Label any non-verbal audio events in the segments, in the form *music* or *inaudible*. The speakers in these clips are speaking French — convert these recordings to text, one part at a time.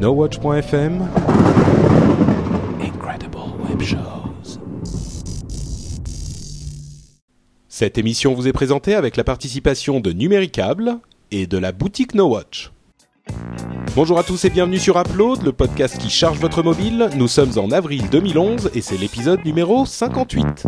NoWatch.fm Incredible Web Shows. Cette émission vous est présentée avec la participation de Numéricable et de la boutique NoWatch. Bonjour à tous et bienvenue sur Upload, le podcast qui charge votre mobile. Nous sommes en avril 2011 et c'est l'épisode numéro 58.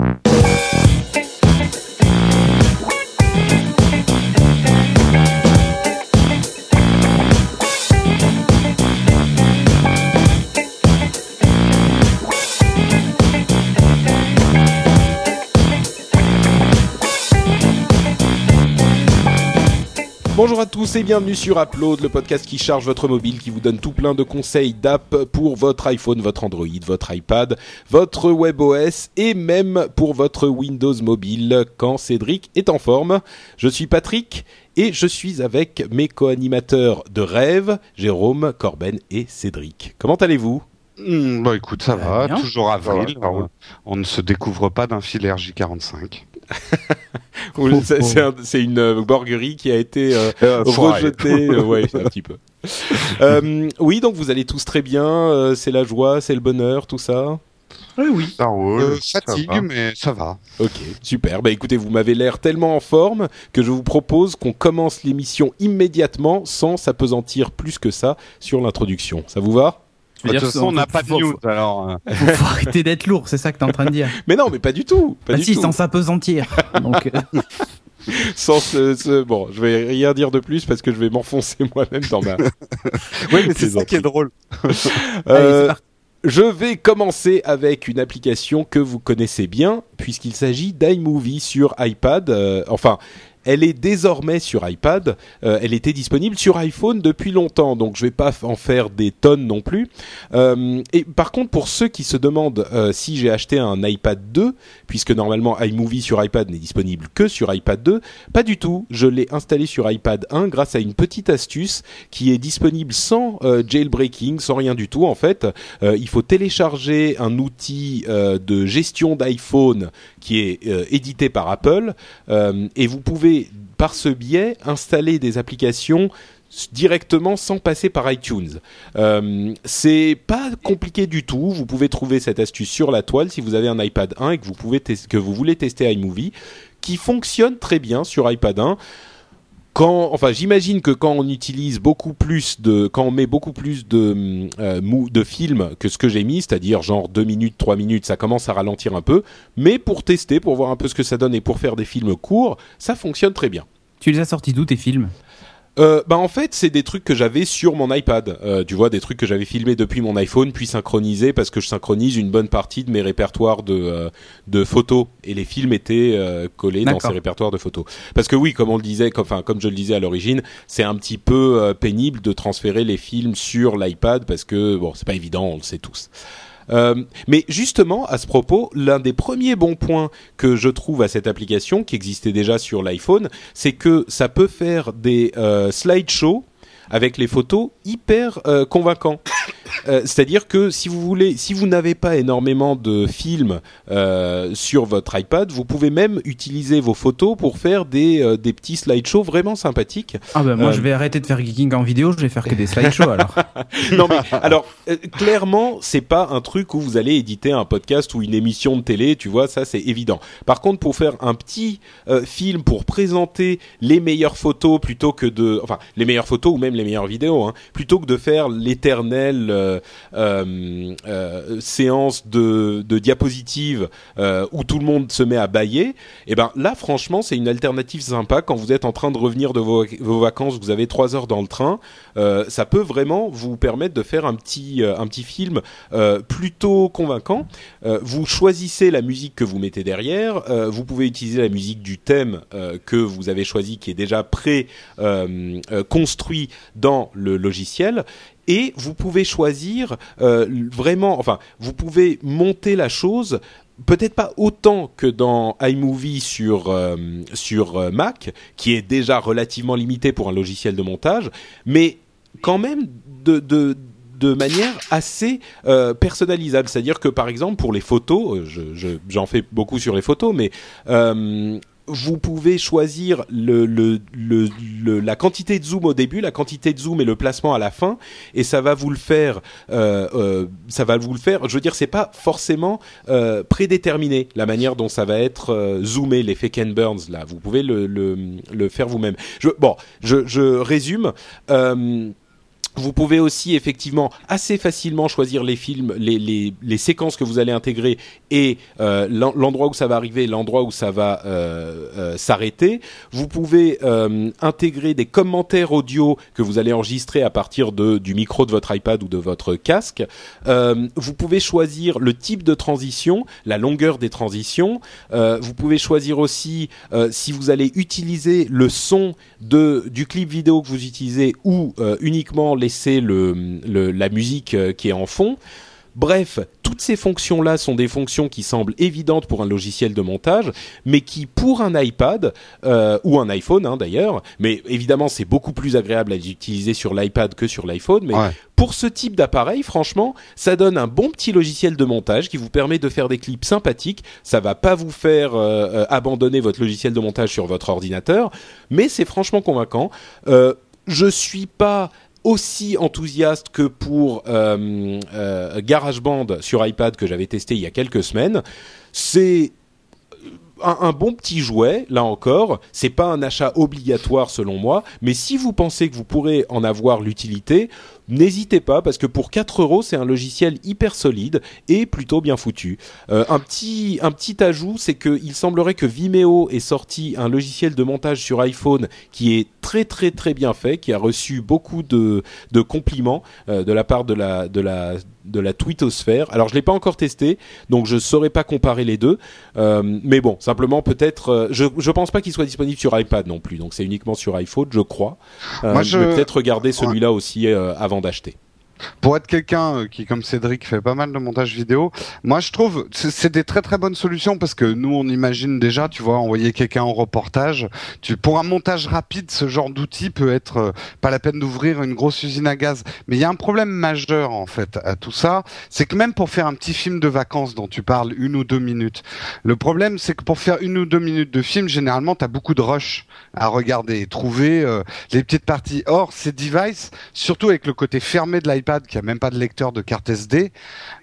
Bonjour à tous et bienvenue sur Upload, le podcast qui charge votre mobile, qui vous donne tout plein de conseils d'app pour votre iPhone, votre Android, votre iPad, votre WebOS et même pour votre Windows mobile quand Cédric est en forme. Je suis Patrick et je suis avec mes co-animateurs de rêve, Jérôme, Corben et Cédric. Comment allez-vous? Hmm, bah écoute, ça va, bien. toujours avril. Va. On ne se découvre pas d'un filaire J45. C'est- c'est un- c'est une euh, borguerie qui a été euh, *laughs* Euh, rejetée. ouais, *laughs* un petit peu. Euh, oui, donc vous allez tous très bien. c'est la joie, c'est le bonheur, tout ça? Oui, oui. Ça roule. Euh, ça fatigue, mais ça va. Ok, super. Bah écoutez, vous m'avez l'air tellement en forme que je vous propose qu'on commence l'émission immédiatement sans s'apesantir plus que ça sur l'introduction. Ça vous va? Veux Bah, De dire, toute façon, on n'a pas de news, alors... euh, *laughs* Faut, faut arrêter d'être lourd, c'est ça que t'es en train de dire. *laughs* Mais non, mais pas du tout. Pas bah du si, tout. sans s'apesantir. Donc, euh, *laughs* Sans ce, ce- bon, je vais rien dire de plus parce que je vais m'enfoncer moi-même dans ma. Oui, mais c'est ça qui est drôle. Euh. Je vais commencer avec une application que vous connaissez bien, puisqu'il s'agit d'iMovie sur iPad. Euh, enfin, elle est désormais sur iPad. Euh, elle était disponible sur iPhone depuis longtemps, donc je vais pas en faire des tonnes non plus. Euh, et par contre, pour ceux qui se demandent euh, si j'ai acheté un iPad 2, puisque normalement iMovie sur iPad n'est disponible que sur iPad 2, pas du tout. Je l'ai installé sur iPad 1 grâce à une petite astuce qui est disponible sans jailbreaking, sans rien du tout en fait. Il faut télécharger un outil de gestion d'iPhone qui est euh, édité par Apple euh, et vous pouvez par ce biais installer des applications directement sans passer par iTunes. Euh, c'est pas compliqué du tout. Vous pouvez trouver cette astuce sur la toile si vous avez un iPad 1 et que vous pouvez que vous voulez tester iMovie, qui fonctionne très bien sur iPad 1 enfin, j'imagine que quand on utilise beaucoup plus de, quand on met beaucoup plus de euh, de films que ce que j'ai mis, c'est-à-dire genre 2 minutes, 3 minutes, ça commence à ralentir un peu. Mais pour tester, pour voir un peu ce que ça donne et pour faire des films courts, ça fonctionne très bien. tu les as sortis d'où tes films? Euh, bah en fait, c'est des trucs que j'avais sur mon iPad. Euh, tu vois, des trucs que j'avais filmés depuis mon iPhone, puis synchronisés parce que je synchronise une bonne partie de mes répertoires de euh, de photos et les films étaient euh, collés dans ces répertoires de photos. Parce que oui, comme on le disait, comme, enfin comme je le disais à l'origine, c'est un petit peu euh, pénible de transférer les films sur l'iPad parce que bon, c'est pas évident, on le sait tous. Euh, mais justement, à ce propos, l'un des premiers bons points que je trouve à cette application, qui existait déjà sur l'iPhone, c'est que ça peut faire des euh, slideshows avec les photos hyper euh, convaincants. Euh, C'est-à-dire que si vous voulez, si vous n'avez pas énormément de films euh, sur votre iPad, vous pouvez même utiliser vos photos pour faire des, euh, des petits slideshows vraiment sympathiques. Ah bah moi je vais arrêter de faire geeking en vidéo, je vais faire que des slideshows alors. *laughs* non mais alors clairement c'est pas un truc où vous allez éditer un podcast ou une émission de télé tu vois ça c'est évident par contre pour faire un petit film pour présenter les meilleures photos plutôt que de enfin les meilleures photos ou même les meilleures vidéos hein, plutôt que de faire euh, séance de, diapositives euh, où tout le monde se met à bailler et ben là franchement c'est une alternative sympa quand vous êtes en train de revenir de vos, vacances vous avez trois heures dans le train euh, ça peut vraiment vous permettre de faire un petit euh, un petit film euh, plutôt convaincant. Euh, vous choisissez la musique que vous mettez derrière. euh, vous pouvez utiliser la musique du thème euh, que vous avez choisi, qui est déjà pré euh, euh, construit dans le logiciel. Et vous pouvez choisir euh, vraiment, enfin, vous pouvez monter la chose peut-être pas autant que dans iMovie sur euh, sur euh, Mac, qui est déjà relativement limité pour un logiciel de montage, mais quand même de, de de manière assez personnalisable. C'est-à-dire que par exemple pour les photos, je- je- j'en fais beaucoup sur les photos, mais vous pouvez choisir la quantité de zoom au début, la quantité de zoom et le placement à la fin, et ça va vous le faire. Euh, euh, ça va vous le faire. Je veux dire, c'est pas forcément euh, prédéterminé la manière dont ça va être zoomé, l'effet Ken Burns là. Vous pouvez le, faire vous-même. Bon, je résume. Vous pouvez aussi effectivement assez facilement choisir les films, les, les, séquences que vous allez intégrer et euh, l'en- l'endroit où ça va arriver, l'endroit où ça va euh, euh, s'arrêter. Vous pouvez intégrer des commentaires audio que vous allez enregistrer à partir de, du micro de votre iPad ou de votre casque. Vous pouvez choisir le type de transition, la longueur des transitions. Vous pouvez choisir aussi si vous allez utiliser le son de, du clip vidéo que vous utilisez ou uniquement laisser le, le- la musique euh, qui est en fond. Bref, toutes ces fonctions-là sont des fonctions qui semblent évidentes pour un logiciel de montage, mais qui, pour un iPad euh, ou un iPhone hein, d'ailleurs, mais évidemment c'est beaucoup plus agréable à utiliser sur l'iPad que sur l'iPhone, mais Ouais. pour ce type d'appareil, franchement, ça donne un bon petit logiciel de montage qui vous permet de faire des clips sympathiques. Ça va pas vous faire euh, abandonner votre logiciel de montage sur votre ordinateur, mais c'est franchement convaincant. Euh, je suis pas aussi enthousiaste que pour euh, euh, GarageBand sur iPad que j'avais testé il y a quelques semaines. C'est un, un bon petit jouet, là encore. C'est pas un achat obligatoire selon moi, mais si vous pensez que vous pourrez en avoir l'utilité, n'hésitez pas parce que pour 4 euros, c'est un logiciel hyper solide et plutôt bien foutu. Euh, un petit ajout, c'est que il semblerait que Vimeo ait sorti un logiciel de montage sur iPhone qui est très très très bien fait, qui a reçu beaucoup de compliments euh, de la part de la de la twittosphère. Alors je l'ai pas encore testé, donc je saurais pas comparer les deux. Euh, mais bon, simplement peut-être, euh, je je pense pas qu'il soit disponible sur iPad non plus, donc c'est uniquement sur iPhone, je crois. Euh, Moi, je- vais peut-être regarder celui-là aussi avant d'acheter. Pour être quelqu'un euh, qui, comme Cédric, fait pas mal de montage vidéo, moi je trouve c'est des très très bonnes solutions parce que nous on imagine déjà, tu vois, envoyer quelqu'un en reportage. Tu, pour un montage rapide, ce genre d'outil peut être euh, pas la peine d'ouvrir une grosse usine à gaz. Mais il y a un problème majeur en fait à tout ça, c'est que même pour faire un petit film de vacances dont tu parles une ou deux minutes, le problème c'est que pour faire une ou deux minutes de film, généralement tu as beaucoup de rush à regarder et trouver euh, les petites parties. Or ces devices, surtout avec le côté fermé de l'iPad qui a même pas de lecteur de carte SD,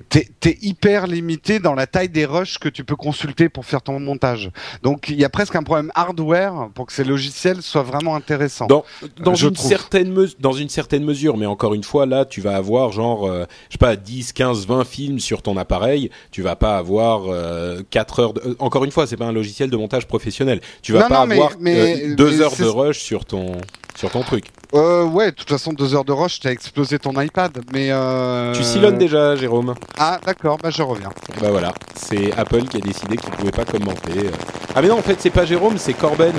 t'es es hyper limité dans la taille des rushs que tu peux consulter pour faire ton montage. Donc il y a presque un problème hardware pour que ces logiciels soient vraiment intéressants. Dans, dans Je une trouve. certaine dans une certaine mesure, mais encore une fois, là, tu vas avoir genre, euh, je sais pas, 10, 15, 20 films sur ton appareil. Tu vas pas avoir euh, 4 heures. De... euh, Encore une fois, c'est pas un logiciel de montage professionnel. Tu vas Non, pas non, mais- avoir mais- 2 mais heures c'est- de rush sur ton sur ton truc. Euh, ouais, de toute façon deux heures de rush, t'as explosé ton iPad. Mais euh... Tu silonnes déjà, Jérôme. Ah d'accord, bah je reviens. Bah voilà, c'est Apple qui a décidé qu'il pouvait pas commenter. Ah mais non, en fait, c'est pas Jérôme, c'est Corben.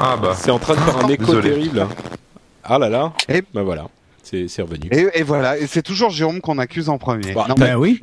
Ah bah. C'est en train de faire un écho Désolé. terrible. Ah là là. Et- Bah voilà, c'est c'est revenu. Et, et voilà, et c'est toujours Jérôme qu'on accuse en premier. Bah, Non, mais- Ben oui.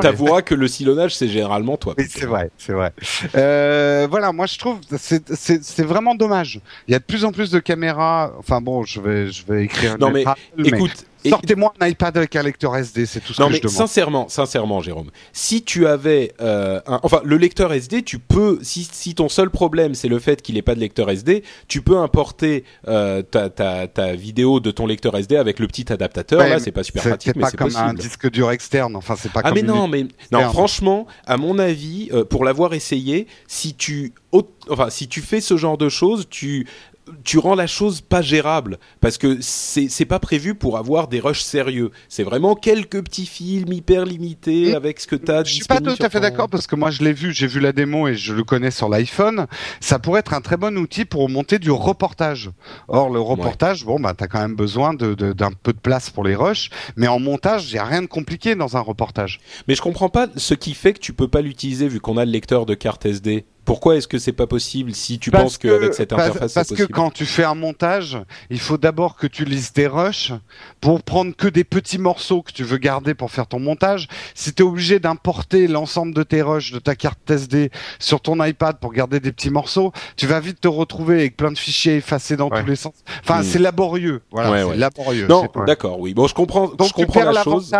T'avoueras que le silonnage, c'est généralement toi. C'est vrai, c'est vrai. Euh, voilà, moi je trouve c'est c'est c'est vraiment dommage. Il y a de plus en plus de caméras. Enfin bon, je vais je vais écrire. Non, mais Écoute, sortez-moi un iPad avec un lecteur SD, c'est tout ce non que mais je demande. sincèrement, sincèrement, Jérôme, si tu avais, euh, un, enfin, le lecteur SD, tu peux, si, si ton seul problème c'est le fait qu'il n'ait pas de lecteur SD, tu peux importer euh, ta, ta, ta vidéo de ton lecteur SD avec le petit adaptateur. Ouais, là, c'est pas super C'est pratique, c'est mais pas c'est comme un disque dur externe. Enfin, c'est pas Ah comme mais non, mais non, franchement, à mon avis, euh, pour l'avoir essayé, si tu, enfin, si tu fais ce genre de choses, tu tu rends la chose pas gérable parce que c'est pas prévu pour avoir des rushs sérieux. C'est vraiment quelques petits films hyper limités Mm. avec ce que tu as Je suis pas tout à fait d'accord parce que moi je l'ai vu, j'ai vu la démo et je le connais sur l'iPhone. Ça pourrait être un très bon outil pour monter du reportage. Or le reportage, bon bah t'as quand même besoin de- de- d'un peu de place pour les rushs, mais en montage, il y a rien de compliqué dans un reportage. Mais je comprends pas ce qui fait que tu peux pas l'utiliser vu qu'on a le lecteur de carte SD. Pourquoi est-ce que c'est pas possible si tu penses qu'avec cette parce- interface c'est parce que possible quand tu fais un montage, il faut d'abord que tu lises des rushs pour prendre que des petits morceaux que tu veux garder pour faire ton montage. Si tu es obligé d'importer l'ensemble de tes rushs de ta carte SD sur ton iPad pour garder des petits morceaux, tu vas vite te retrouver avec plein de fichiers effacés dans Ouais. tous les sens. Enfin, Mm. c'est laborieux. Voilà, Ouais, c'est ouais. laborieux. Non, d'accord, oui. Bon, je comprends, donc je tu comprends perds la chose.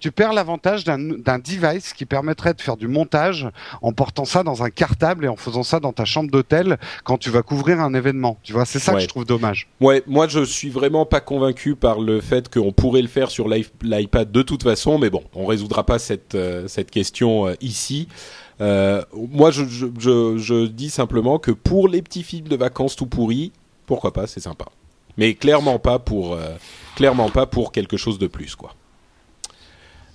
tu perds l'avantage d'un d'un device qui permettrait de faire du montage en portant ça dans un cartable et en faisant ça dans ta chambre d'hôtel quand tu vas couvrir un événement. Tu vois, c'est ça Ouais. que je trouve dommage. Ouais, moi je suis vraiment pas convaincu par le fait qu'on pourrait le faire sur l'i- l'iPad de toute façon, mais bon, on résoudra pas cette euh, cette question euh, ici. Euh, moi, je, je, je, je dis simplement que pour les petits films de vacances tout pourris, pourquoi pas, c'est sympa. Mais clairement pas pour clairement pas pour quelque chose de plus, quoi.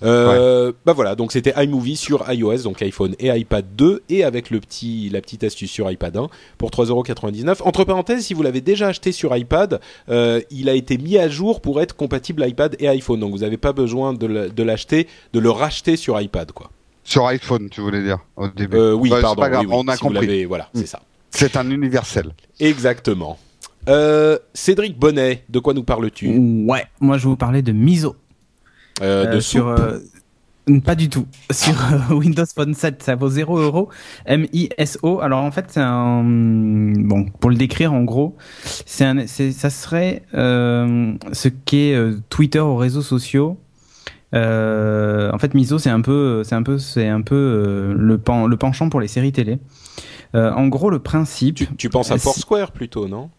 Euh, Bah voilà, donc c'était iMovie sur iOS, donc iPhone et iPad 2, et avec le petit, la petite astuce sur iPad 1 pour 3,99€. Entre parenthèses, si vous l'avez déjà acheté sur iPad, euh, il a été mis à jour pour être compatible iPad et iPhone, donc vous n'avez pas besoin de l'acheter, de le racheter sur iPad, quoi. Sur iPhone, tu voulais dire au début. Euh, oui, pardon, pas grave, oui, oui, on a si compris. voilà, Mm. c'est ça. C'est un universel. Exactement. Euh, Cédric Bonnet, de quoi nous parles-tu? Ouais, moi je vais vous parler de Miso. Euh, De Euh, sur euh, pas du tout. *laughs* Sur euh, Windows Phone 7, ça vaut 0 euros. M-I-S-O. Alors en fait, c'est un bon pour le décrire en gros, c'est un, c'est, ça serait euh, ce qu'est euh, Twitter aux réseaux sociaux. En fait, Miso, c'est un peu, c'est un peu, c'est un peu le pen, le penchant pour les séries télé. En gros, le principe. tu, tu penses à Foursquare plutôt, non?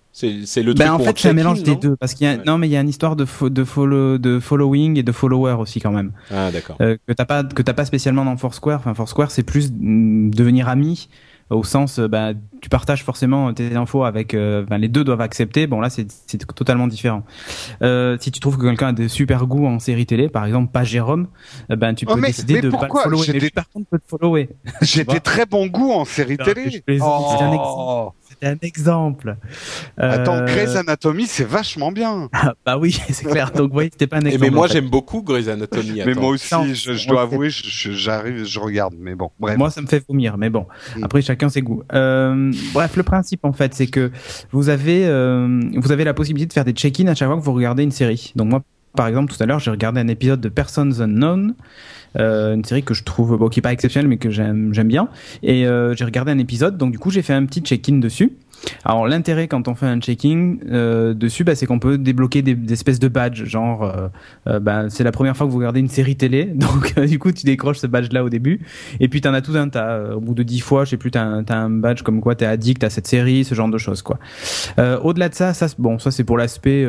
C'est le truc Ben, en fait, c'est un mélange des deux, parce qu'il y a, Ouais. non, mais il y a une histoire de, fo- de follow, de following et de follower aussi quand même. Ah d'accord. euh, que t'as pas que t'as pas spécialement dans Foursquare. Enfin, Foursquare, c'est plus mm, devenir ami au sens, bah, tu partages forcément tes infos avec, euh, ben, les deux doivent accepter. Bon là, c'est totalement différent. Euh, si tu trouves que quelqu'un a des super goûts en série télé, par exemple, pas Jérôme, euh, ben tu Oh, peux mais- décider mais de pas pourquoi le follower. Mais par contre, peut te follower. J'ai des très bons goûts en série télé. plaisante, c'est un Oh. C'était un exemple. Attends, Euh, Grey's Anatomy, c'est vachement bien. *laughs* ah, bah oui, *laughs* c'est clair. Donc, oui, c'était pas un Eh, exemple. mais moi en fait. j'aime beaucoup Grey's Anatomy. Mais moi aussi, je, dois avouer, je- je- j'arrive, je regarde. Mais bon, bref. Moi, ça me fait vomir, mais bon. Mm. Après, chacun ses goûts. Euh, bref, le principe, en fait, c'est que vous avez, euh, vous avez la possibilité de faire des check-in à chaque fois que vous regardez une série. Donc moi, par exemple, tout à l'heure, j'ai regardé un épisode de Persons Unknown, euh, une série que je trouve, qui est pas exceptionnelle, mais que j'aime, j'aime bien. Et euh, j'ai regardé un épisode, donc du coup, j'ai fait un petit check-in dessus. Alors l'intérêt quand on fait un check-in euh, dessus, bah, c'est qu'on peut débloquer des, espèces de badges, genre euh, euh, bah, c'est la première fois que vous regardez une série télé, *laughs* donc euh, du coup tu décroches ce badge-là au début, et puis t'en as tout un tas. Euh, Au bout de dix fois, je sais plus, t'as un, un badge comme quoi t'es addict à cette série, ce genre de choses quoi. Au-delà de ça, ça bon, ça c'est pour l'aspect,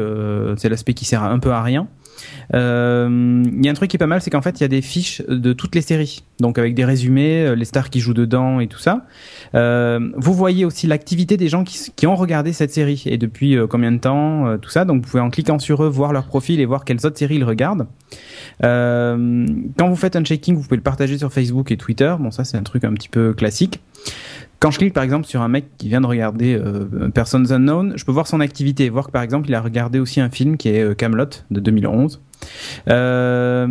c'est l'aspect qui sert un peu à rien. Euh, Il y a un truc qui est pas mal, c'est qu'en fait il y a des fiches de toutes les séries, donc avec des résumés, euh, les stars qui jouent dedans et tout ça. Euh, vous voyez aussi l'activité des gens qui, ont regardé cette série et depuis combien de temps, tout ça. Donc vous pouvez en cliquant sur eux voir leur profil et voir quelles autres séries ils regardent. Quand vous faites un checking, vous pouvez le partager sur Facebook et Twitter. Bon, ça c'est un truc un petit peu classique. Quand je clique par exemple sur un mec qui vient de regarder euh, Persons Unknown, je peux voir son activité, voir que par exemple il a regardé aussi un film qui est euh, Camelot de 2011. Euh,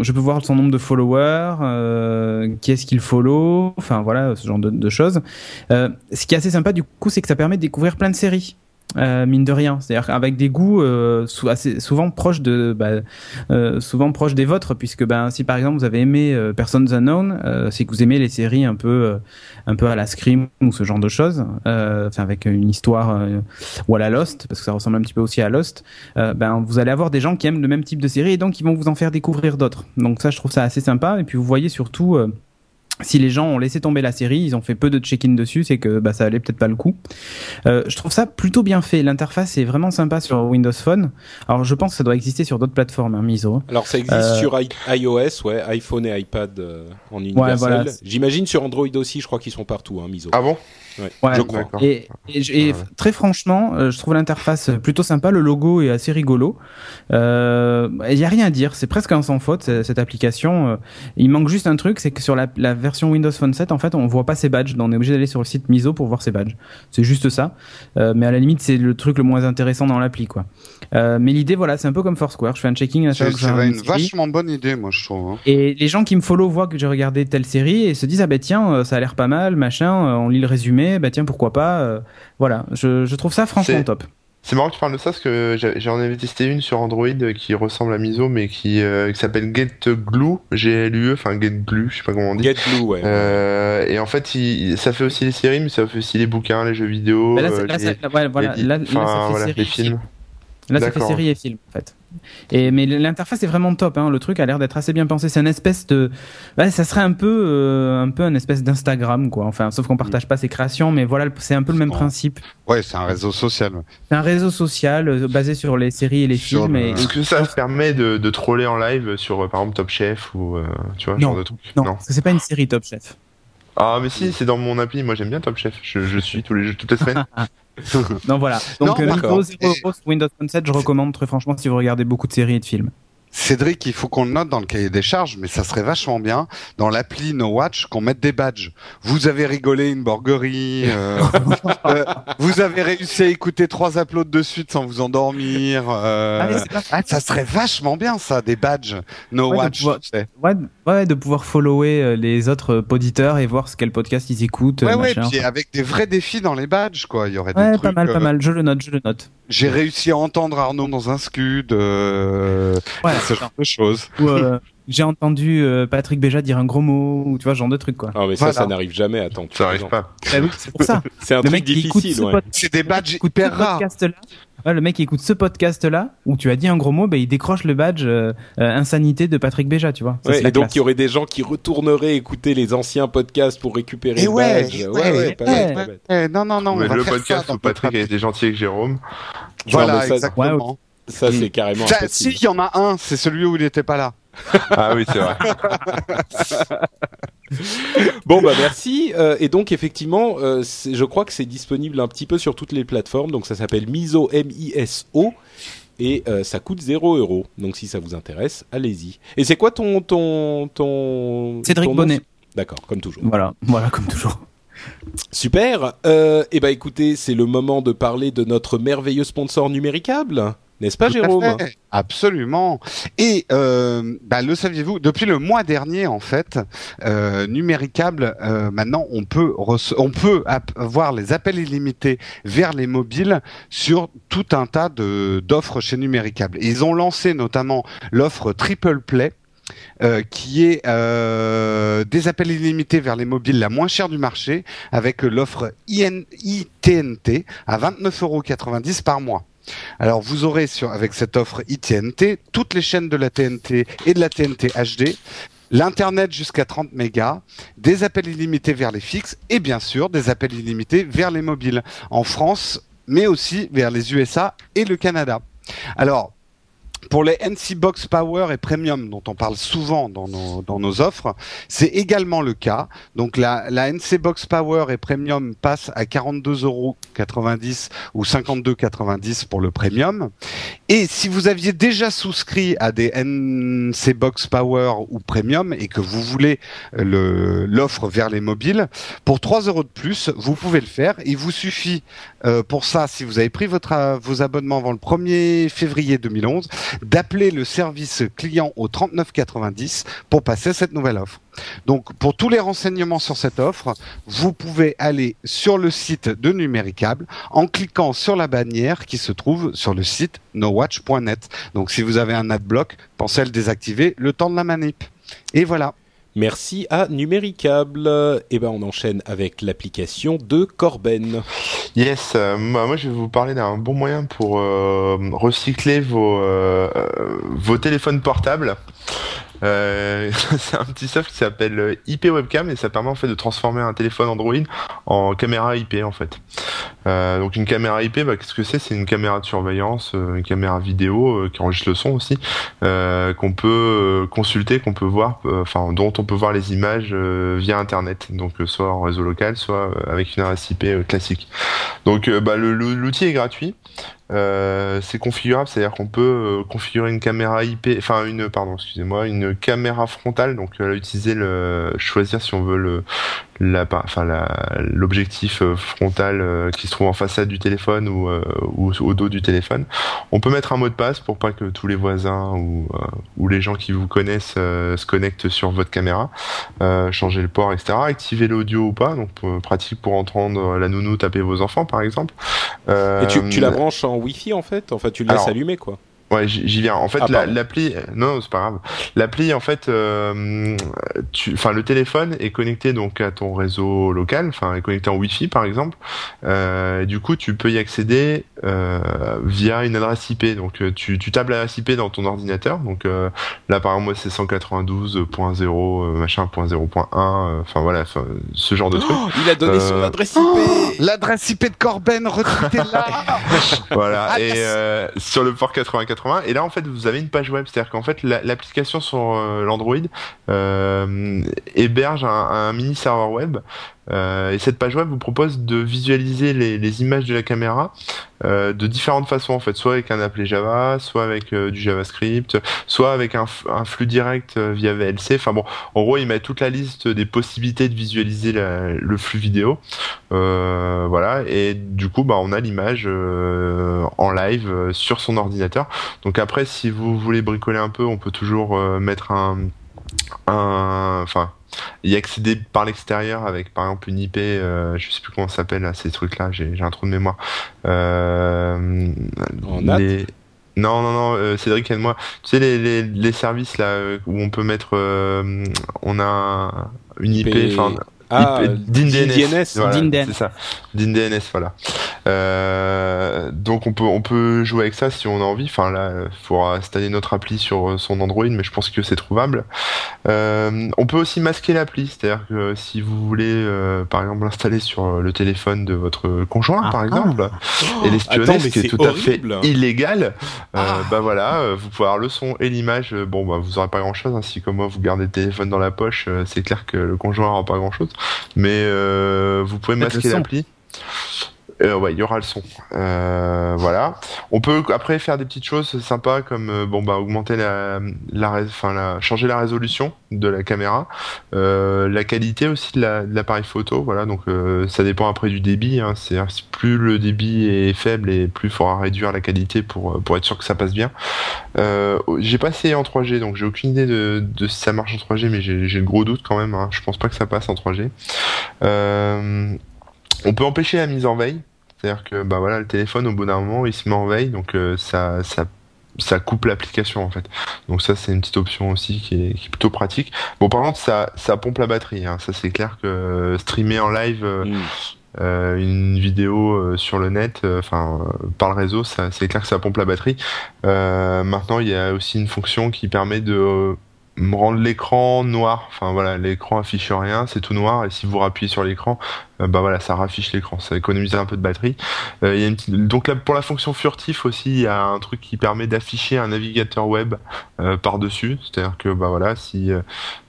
je peux voir son nombre de followers, euh, qui est-ce qu'il follow, enfin voilà ce genre de, de choses. Euh, ce qui est assez sympa du coup, c'est que ça permet de découvrir plein de séries. Euh, mine de rien, c'est-à-dire avec des goûts euh, assez, souvent proches de, bah, euh, souvent proches des vôtres, puisque ben si par exemple vous avez aimé Persons Unknown, c'est que vous aimez les séries un peu, un peu à la Scream ou ce genre de choses, enfin avec une histoire ou à la Lost, parce que ça ressemble un petit peu aussi à Lost. Ben vous allez avoir des gens qui aiment le même type de série et donc ils vont vous en faire découvrir d'autres. Donc ça, je trouve ça assez sympa. Et puis vous voyez surtout. Si les gens ont laissé tomber la série, ils ont fait peu de check-in dessus, c'est que bah, ça allait peut-être pas le coup. Euh, je trouve ça plutôt bien fait. L'interface est vraiment sympa sur Windows Phone. Alors je pense que ça doit exister sur d'autres plateformes, hein, Miso. Alors ça existe Euh, sur i- iOS, ouais, iPhone et iPad euh, en universel. voilà. J'imagine sur Android aussi, je crois qu'ils sont partout, hein, Miso. Ah bon? Ouais, Ouais, je crois. Et, et, je- et Ouais. très franchement, euh, je trouve l'interface plutôt sympa. Le logo est assez rigolo. Euh, Il y a rien à dire. C'est presque un sans faute ce- cette application. Euh, Il manque juste un truc, c'est que sur la, la version Windows Phone 7, en fait, on voit pas ses badges. Donc on est obligé d'aller sur le site Miso pour voir ses badges. C'est juste ça. Euh, mais à la limite, c'est le truc le moins intéressant dans l'appli, quoi. Euh, mais l'idée, voilà, c'est un peu comme Foursquare. Je fais un checking à chaque C'est fois c'est une vachement bonne idée, moi, je trouve. hein. Et les gens qui me follow voient que j'ai regardé telle série et se disent ah bah tiens euh, ça a l'air pas mal machin euh, on lit le résumé bah tiens pourquoi pas euh, voilà je, je trouve ça franchement C'est- top C'est marrant que tu parles de ça parce que j'ai- j'en avais testé une sur Android euh, qui ressemble à Miso mais qui, euh, qui s'appelle GetGlue, G-L-U-E, enfin GetGlue, je sais pas comment on dit. Get Blue, ouais. Euh, et en fait, il- ça fait aussi les séries, mais ça fait aussi les bouquins, les jeux vidéo, les films. Là, ça fait série et film, en fait. Et mais l'interface est vraiment top. Hein. Le truc a l'air d'être assez bien pensé. C'est un espèce de, ouais, ça serait un peu, euh, un peu un espèce d'Instagram, quoi. Enfin, sauf qu'on partage pas ses créations, mais voilà, c'est un peu le même principe. Ouais, c'est un réseau social. C'est un réseau social euh, basé sur les séries et les Sur films. le- Et... Est-ce que ça permet de, de troller en live sur, euh, par exemple, Top Chef ou, euh, tu vois, ce Non. genre de truc? Non, parce que c'est pas une série Top Chef. Ah, mais si, c'est dans mon appli. Moi, j'aime bien Top Chef. Je, je suis tous les toutes les semaines. *laughs* *laughs* Non, voilà. Donc, Non, euh. Windows 0 euros sur Windows Phone 7, je recommande très franchement si vous regardez beaucoup de séries et de films. Cédric, il faut qu'on le note dans le cahier des charges, mais ça serait vachement bien dans l'appli No Watch qu'on mette des badges. Vous avez rigolé une borguerie, euh, *laughs* euh, vous avez réussi à écouter trois uploads de suite sans vous endormir. euh, Ah, pas- ça serait vachement bien ça, des badges No Ouais, de Watch. pouvoir- tu sais. Ouais, de- ouais, de pouvoir follower euh, les autres euh, poditeurs et voir ce quel podcast ils écoutent. Ouais, ouais, machin. puis avec des vrais défis dans les badges, quoi. Il y aurait des Ouais, trucs. pas mal, pas mal. Je le note, je le note. J'ai réussi à entendre Arnaud dans un scud, Ouais, ce genre de choses. *laughs* ou, euh, j'ai entendu euh, Patrick Béja dire un gros mot, ou tu vois, ce genre de truc, quoi. Ah, mais ça, Voilà. ça n'arrive jamais. Attends, tu Ça arrive plaisantes. pas. Bah oui, c'est pour ça. *laughs* C'est un le truc mec qui écoute difficile, ce, ouais. C'est des badges hyper rares. Ouais, le mec qui écoute ce podcast-là, où tu as dit un gros mot, bah, il décroche le badge euh, euh, insanité de Patrick Béja, tu vois. Ça, Ouais, et donc classe. il y aurait des gens qui retourneraient écouter les anciens podcasts pour récupérer Et le ouais, badge. et Ouais, ouais, ouais, et pas ouais. bête, pas bête. Eh, non, non, non, Mais on va le faire podcast ça où Patrick été gentil avec Jérôme. Voilà, Non, ça- exactement. Ça, c'est carrément Ça, si, il y en a un, c'est celui où il n'était pas là. *laughs* Ah oui, c'est vrai. *laughs* Bon bah merci. Euh, et donc effectivement, euh, je crois que c'est disponible un petit peu sur toutes les plateformes. Donc ça s'appelle Miso M I S O et euh, ça coûte 0 euros. Donc si ça vous intéresse, allez-y. Et c'est quoi ton ton ton Cédric ton Bonnet. D'accord, comme toujours. Voilà, voilà, comme toujours. Super. Et bah écoutez, c'est le moment de parler de notre merveilleux sponsor numéricable, n'est-ce pas Tout Jérôme Absolument. Et euh, bah, le saviez-vous Depuis le mois dernier, en fait, euh, Numéricable, euh, maintenant, on peut on peut avoir les appels illimités vers les mobiles sur tout un tas de d'offres chez Numéricable. Et ils ont lancé notamment l'offre Triple Play. euh, qui est euh, des appels illimités vers les mobiles la moins chère du marché, avec l'offre ITNT à 29,90€ par mois. Alors vous aurez avec cette offre ITNT toutes les chaînes de la TNT et de la TNT HD, l'internet jusqu'à 30 mégas, des appels illimités vers les fixes et bien sûr des appels illimités vers les mobiles en France, mais aussi vers les USA et le Canada. Pour les NC Box Power et Premium dont on parle souvent dans nos, dans nos offres, c'est également le cas. Donc la, la NC Box Power et Premium passe à 42,90 euros ou 52,90 pour le Premium. Et si vous aviez déjà souscrit à des NC Box Power ou Premium et que vous voulez euh, l'offre vers les mobiles, pour 3 euros de plus, vous pouvez le faire. Il vous suffit euh, pour ça, si vous avez pris votre, euh, vos abonnements avant le 1er février 2011, d'appeler le service client au 3990 pour passer cette nouvelle offre. Donc, pour tous les renseignements sur cette offre, vous pouvez aller sur le site de Numéricable en cliquant sur la bannière qui se trouve sur le site nowatch.net. Donc, si vous avez un adblock, pensez à le désactiver le temps de la manip. Et voilà. Merci à Numéricable. Et ben on enchaîne avec l'application de Corben. Yes, euh, moi, moi, je vais vous parler d'un bon moyen pour euh, recycler euh, vos téléphones portables. Euh, *laughs* c'est un petit soft qui s'appelle euh, IP Webcam et ça permet en fait de transformer un téléphone Android en caméra IP en fait. Euh, donc une caméra IP, bah, qu'est-ce que c'est? C'est une caméra de surveillance, euh, une caméra vidéo qui enregistre le son aussi, qu'on peut consulter, qu'on peut voir, enfin dont on peut voir les images via Internet, donc soit en réseau local, soit avec une adresse IP classique. Donc bah, l'outil est gratuit. Euh, c'est configurable, c'est-à-dire qu'on peut euh, configurer une caméra IP, enfin une, pardon, excusez-moi, une caméra frontale, donc euh, utiliser le, choisir si on veut le, la, enfin l'objectif euh, frontal euh, qui se trouve en façade du téléphone ou, euh, ou au dos du téléphone. On peut mettre un mot de passe pour pas que tous les voisins ou, euh, ou les gens qui vous connaissent euh, se connectent sur votre caméra, euh, changer le port, etc. Activer l'audio ou pas, donc pratique pour entendre la nounou taper vos enfants par exemple. Euh, Et tu, tu la branches en Wi-Fi en fait Enfin tu le laisses alors, allumer quoi. Ouais, j'y viens. En fait, Ah, l'appli, non, c'est pas grave. L'appli, en fait, euh, tu, enfin, le téléphone est connecté donc à ton réseau local, enfin, est connecté en Wi-Fi, par exemple. Euh, et du coup, tu peux y accéder euh, via une adresse IP. Donc, euh, tu, tu tapes l'adresse IP dans ton ordinateur. Donc, euh, là, par exemple, moi, c'est 192.0 euh, machin point 0.1. euh, Enfin, voilà, enfin, ce genre de truc. Oh, il a donné son adresse IP. L'adresse IP de Corben, retweetez-la *laughs* Voilà, Ah, et euh, sur le port 8080, et là en fait vous avez une page web, c'est-à-dire qu'en fait la- l'application sur euh, l'Android euh, héberge un mini serveur web, euh, et cette page web vous propose de visualiser les, images de la caméra euh, de différentes façons en fait, soit avec un appelé Java, soit avec euh, du JavaScript, soit avec un, flux direct via VLC. Enfin bon, en gros ils mettent toute la liste des possibilités de visualiser le flux vidéo. Voilà, et du coup, bah, on a l'image en live sur son ordinateur. Donc après, si vous voulez bricoler un peu, on peut toujours mettre un, un, y accéder par l'extérieur avec, par exemple, une IP, euh, je sais plus comment ça s'appelle ces trucs-là. J'ai j'ai un trou de mémoire. Euh, En NAT les- Non, non, non, euh, Cédric, aide-moi. Tu sais, les, les, les services là où on peut mettre, on a une IP, IP, enfin, Ah, IP DIN DNS. DNS. Voilà, DIN DNS. c'est ça. DIN DNS, voilà. Euh, donc on peut on peut jouer avec ça si on a envie. Enfin là, il faudra installer notre appli sur euh, son Android, mais je pense que c'est trouvable. Euh, on peut aussi masquer l'appli, c'est-à-dire que si vous voulez, euh, par exemple, l'installer sur euh, le téléphone de votre conjoint, Ah, par ah. exemple, et l'espionner, Attends, mais ce qui est c'est tout à fait illégal. Euh, Ah. Bah voilà, euh, vous pouvez avoir le son et l'image. Bon, bah vous aurez pas grand-chose. hein. Si comme moi vous gardez le téléphone dans la poche, euh, c'est clair que le conjoint aura pas grand-chose. Mais euh, vous pouvez masquer l'appli. Euh, ouais, il y aura le son. Euh, voilà. On peut après faire des petites choses sympas comme euh, bon bah augmenter la, la, la, changer la résolution de la caméra, euh, la qualité aussi de la- de l'appareil photo. Voilà, donc euh, ça dépend après du débit. Hein, c'est plus le débit est faible et plus il faudra réduire la qualité pour pour être sûr que ça passe bien. Euh, j'ai pas essayé en 3G, donc j'ai aucune idée de, de si ça marche en 3G, mais j'ai j'ai le gros doute quand même. Hein. Je pense pas que ça passe en 3G. Euh, on peut empêcher la mise en veille, c'est-à-dire que bah voilà, le téléphone au bout d'un moment il se met en veille, donc euh, ça ça ça coupe l'application en fait. Donc ça c'est une petite option aussi qui est, qui est plutôt pratique. Bon par contre ça ça pompe la batterie, hein. ça c'est clair que euh, streamer en live euh, Mm. euh, une vidéo sur le net, enfin euh, par le réseau, ça c'est clair que ça pompe la batterie. Maintenant il y a aussi une fonction qui permet de me rendre l'écran noir. Enfin voilà, l'écran affiche rien, c'est tout noir et si vous rappuyez sur l'écran, bah voilà, ça raffiche l'écran, ça économise un peu de batterie. Euh, Donc là, pour la fonction furtif aussi, il y a un truc qui permet d'afficher un navigateur web euh, par-dessus. C'est-à-dire que bah voilà, si euh,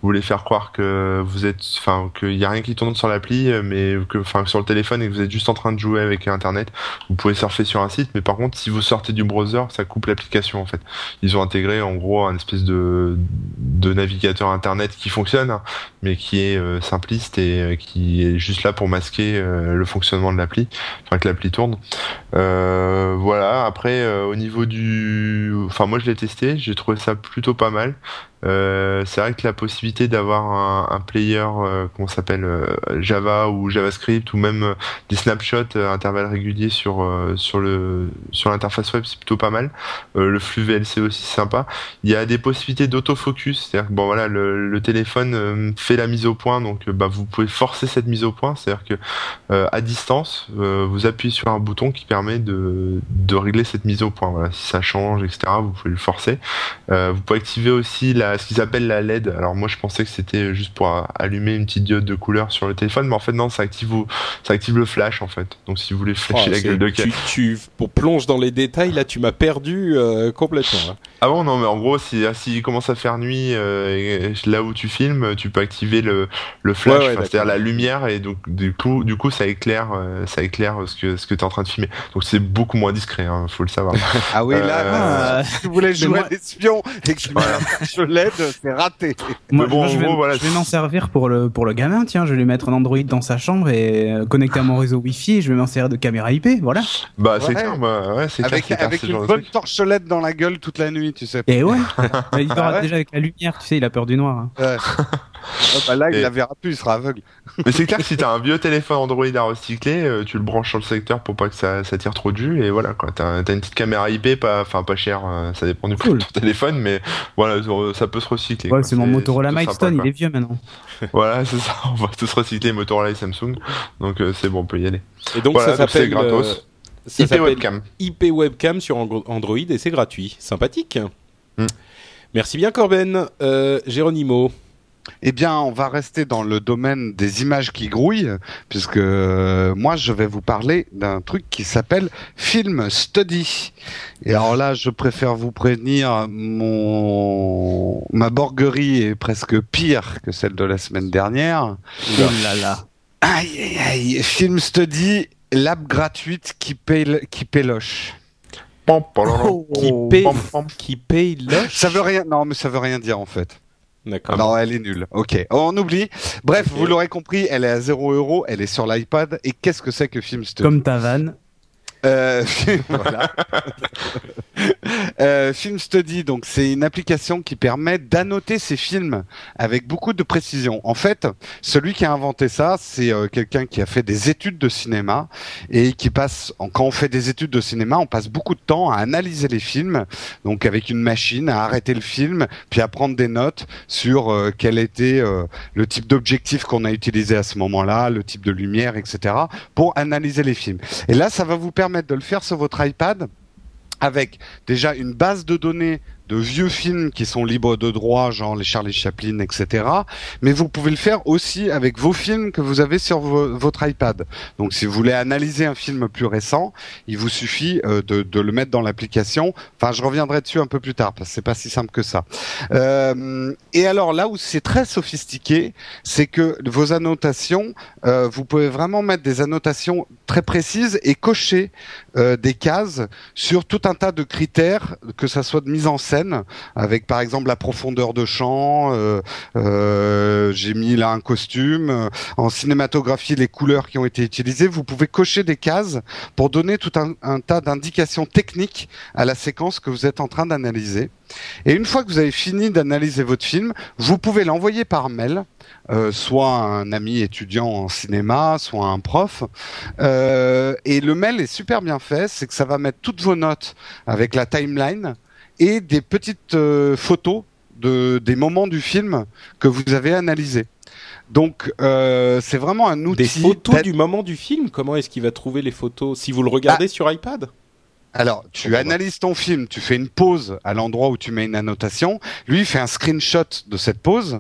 vous voulez faire croire que vous êtes, enfin qu'il y a rien qui tourne sur l'appli, euh, mais que, enfin sur le téléphone et que vous êtes juste en train de jouer avec Internet, vous pouvez surfer sur un site. Mais par contre, si vous sortez du browser, ça coupe l'application en fait. Ils ont intégré en gros un espèce de de navigateur Internet qui fonctionne, hein, mais qui est euh, simpliste et euh, qui est juste là pour masquer euh, le fonctionnement de l'appli, enfin que l'appli tourne. Euh, voilà. Après, euh, au niveau du, enfin moi je l'ai testé, j'ai trouvé ça plutôt pas mal. Euh, c'est vrai que la possibilité d'avoir un, player, euh, comment ça s'appelle, euh, Java ou JavaScript ou même euh, des snapshots à intervalles réguliers sur euh, l'interface web, c'est plutôt pas mal. Euh, le flux VLC aussi sympa. Il y a des possibilités d'autofocus, c'est-à-dire que bon voilà, le, téléphone euh, fait la mise au point, donc euh, bah vous pouvez forcer cette mise au point, c'est-à-dire que euh, à distance, euh, vous appuyez sur un bouton qui permet de régler cette mise au point. Si ça change, etc. Vous pouvez le forcer. Euh, vous pouvez activer aussi la, ce qu'ils appellent la LED. Alors moi je pensais que c'était juste pour allumer une petite diode de couleur sur le téléphone, mais en fait non, ça active vous, ça active le flash en fait. Donc si vous voulez flasher Oh, la gueule de tu, tu pour plonge dans les détails là, tu m'as perdu euh, complètement. là. Ah bon non mais en gros si s'il commence à faire nuit euh, là où tu filmes, tu peux activer le le flash, Ouais, ouais, enfin, c'est-à-dire la lumière et donc du coup du coup ça éclaire euh, ça éclaire ce que ce que tu es en train de filmer. Donc c'est beaucoup moins discret, hein, faut le savoir. *laughs* Ah oui, là, Euh, là, si tu voulais *laughs* jouer à l'espion et que cherche *laughs* LED, c'est raté. Moi, bon, moi, je vais, gros, voilà, je vais m'en servir pour le, pour le gamin, tiens, je vais lui mettre un Android dans sa chambre et euh, connecter à mon réseau Wi-Fi et je vais m'en servir de caméra IP, voilà. Bah c'est Ouais. clair, bah, ouais, c'est clair, Avec, clair, avec ce une bonne truc. torche LED dans la gueule toute la nuit, tu sais. Et ouais, *laughs* il dort Ah ouais déjà avec la lumière, tu sais, il a peur du noir. hein. Ah, bah là, il Et- la verra plus, il sera aveugle. *laughs* Mais c'est clair que si t'as un vieux téléphone Android à recycler, euh, tu le branches sur le secteur pour pas que ça, ça tire trop de jus et voilà quoi. T'as t'as une petite caméra IP, pas, enfin pas cher, euh, ça dépend du prix Cool. de ton téléphone, mais voilà, ça- peut se recycler. Ouais, quoi. c'est mon Motorola Milestone, il est vieux maintenant. *laughs* Voilà, c'est ça. On va tous recycler Motorola et Samsung, donc euh, c'est bon, on peut y aller. Et donc Voilà, ça donc c'est s'appelle gratos. euh, ça IP s'appelle webcam. IP webcam sur Android et c'est gratuit. Sympathique. Hmm. Merci bien Corben. Euh, Géronimo. Eh bien, on va rester dans le domaine des images qui grouillent, puisque euh, moi, je vais vous parler d'un truc qui s'appelle Film Study. Et alors là, je préfère vous prévenir, mon ma borguerie est presque pire que celle de la semaine dernière. Oh là là. Aïe, aïe, aïe. Film Study, l'app gratuite qui paye, qui péloche. Pam, Qui Oh. paye, qui paye l'oche? Ça veut rien, non, mais ça veut rien dire en fait. D'accord. Non, elle est nulle. Ok, on oublie. Bref, vous l'aurez compris, elle est à 0 euros, elle est sur l'iPad. Et qu'est-ce que c'est que Film Study Comme ta vanne. Euh. *laughs* Euh, Film Study, donc c'est une application qui permet d'annoter ses films avec beaucoup de précision. En fait, celui qui a inventé ça, c'est euh, quelqu'un qui a fait des études de cinéma et qui passe, quand on fait des études de cinéma, on passe beaucoup de temps à analyser les films, donc avec une machine, à arrêter le film, puis à prendre des notes sur quel était le type d'objectif qu'on a utilisé à ce moment-là, le type de lumière, etc., pour analyser les films. Et là, ça va vous permettre de le faire sur votre iPad avec déjà une base de données de vieux films qui sont libres de droit, genre les Charlie Chaplin, etc. Mais vous pouvez le faire aussi avec vos films que vous avez sur vo- votre iPad. Donc si vous voulez analyser un film plus récent, il vous suffit euh, de, le mettre dans l'application. Enfin, je reviendrai dessus un peu plus tard parce que c'est pas si simple que ça. Euh, et alors là où c'est très sophistiqué, c'est que vos annotations, euh, vous pouvez vraiment mettre des annotations très précises et cocher des cases sur tout un tas de critères, que ça soit de mise en scène, avec par exemple la profondeur de champ. euh, euh, J'ai mis là un costume. En cinématographie, les couleurs qui ont été utilisées. Vous pouvez cocher des cases pour donner tout un, tas d'indications techniques à la séquence que vous êtes en train d'analyser. Et une fois que vous avez fini d'analyser votre film, vous pouvez l'envoyer par mail, euh, soit à un ami étudiant en cinéma, soit à un prof. Et le mail est super bien fait, c'est que ça va mettre toutes vos notes avec la timeline et des petites euh, photos de, des moments du film que vous avez analysés. Donc euh, c'est vraiment un outil. Des photos du moment du film. Comment est-ce qu'il va trouver les photos si vous le regardez sur iPad? Alors, tu analyses ton film, tu fais une pause à l'endroit où tu mets une annotation. Lui, il fait un screenshot de cette pause.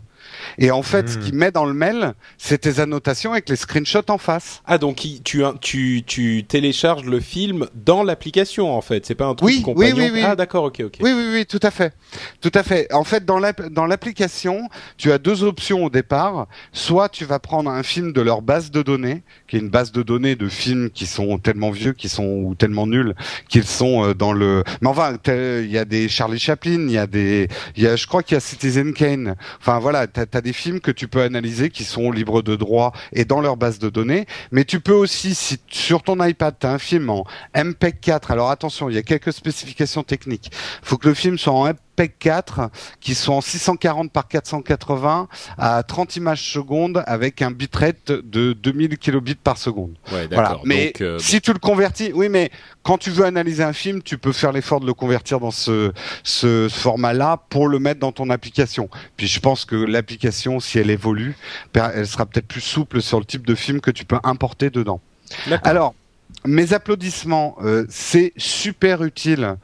Et en fait, ce Hmm. qu'il met dans le mail, c'est tes annotations avec les screenshots en face. Ah donc tu, tu tu télécharges le film dans l'application en fait. C'est pas un truc Oui, oui, compagnon. oui, oui. Ah d'accord, ok, ok. Oui, oui, oui, tout à fait. Tout à fait. En fait, dans l'app- dans l'application, tu as deux options au départ. Soit tu vas prendre un film de leur base de données, qui est une base de données de films qui sont tellement vieux, qui sont ou tellement nuls, qu'ils sont euh, dans le. Mais enfin, il y a des Charlie Chaplin, il y a des, il y a, je crois qu'il y a Citizen Kane. Enfin voilà, t'as as des films que tu peux analyser qui sont libres de droit et dans leur base de données. Mais tu peux aussi, si sur ton iPad, tu as un film en MPEG 4. Alors attention, il y a quelques spécifications techniques. Faut que le film soit en MPEG 4, qui soit en 640 par 480 à 30 images secondes avec un bitrate de 2000 kilobits par seconde. Ouais, Voilà. Mais Donc, euh, si tu le convertis, oui, mais quand tu veux analyser un film, tu peux faire l'effort de le convertir dans ce, ce format-là pour le mettre dans ton application. Puis je pense que l'application, si elle évolue, elle sera peut-être plus souple sur le type de film que tu peux importer dedans. Alors, mes applaudissements, euh, c'est super utile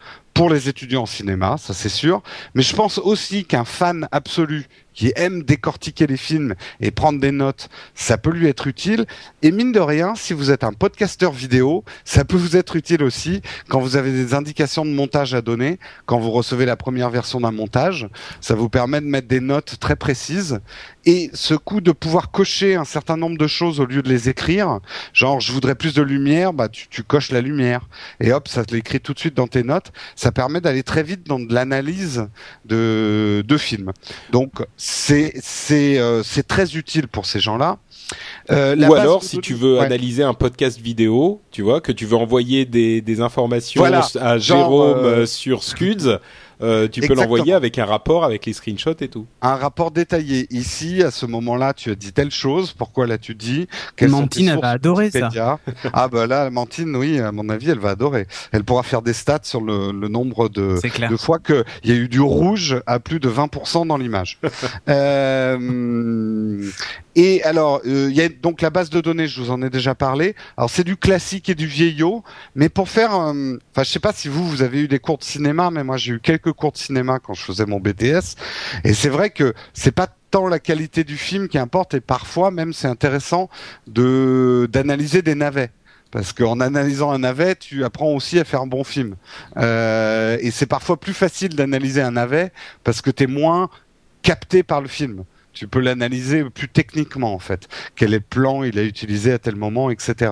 pour les étudiants en cinéma, ça c'est sûr. Mais je pense aussi qu'un fan absolu qui aime décortiquer les films et prendre des notes, ça peut lui être utile. Et mine de rien, si vous êtes un podcasteur vidéo, ça peut vous être utile aussi quand vous avez des indications de montage à donner, quand vous recevez la première version d'un montage. Ça vous permet de mettre des notes très précises. Et ce coup de pouvoir cocher un certain nombre de choses au lieu de les écrire, genre je voudrais plus de lumière, bah tu, coches la lumière. Et hop, ça te l'écrit tout de suite dans tes notes. Ça permet d'aller très vite dans de l'analyse de, de films. Donc c'est c'est euh, c'est très utile pour ces gens-là. Euh, Ou alors, de si tu veux Ouais. analyser un podcast vidéo, tu vois, que tu veux envoyer des, des informations Voilà. à Jérôme euh, euh, sur Scuds, euh, tu peux l'envoyer avec un rapport, avec les screenshots et tout. Un rapport détaillé. Ici, à ce moment-là, tu as dit telle chose. Pourquoi l'as-tu dit? Quelles sont tes Mantine, elle va adorer ça. Ah bah là, Mantine, oui, à mon avis, elle va adorer. Elle pourra faire des stats sur le, le nombre de, fois qu'il y a eu du rouge à plus de 20% dans l'image. *laughs* euh, et alors, euh, il y a donc la base de données, je vous en ai déjà parlé. Alors c'est du classique et du vieillot, mais pour faire, euh, enfin je sais pas si vous vous avez eu des cours de cinéma, mais moi j'ai eu quelques cours de cinéma quand je faisais mon BTS, et c'est vrai que c'est pas tant la qualité du film qui importe, et parfois même c'est intéressant de d'analyser des navets. Parce qu'en analysant un navet, tu apprends aussi à faire un bon film. Euh, et c'est parfois plus facile d'analyser un navet parce que tu es moins capté par le film. Tu peux l'analyser plus techniquement en fait. Quel est le plan il a utilisé à tel moment, etc.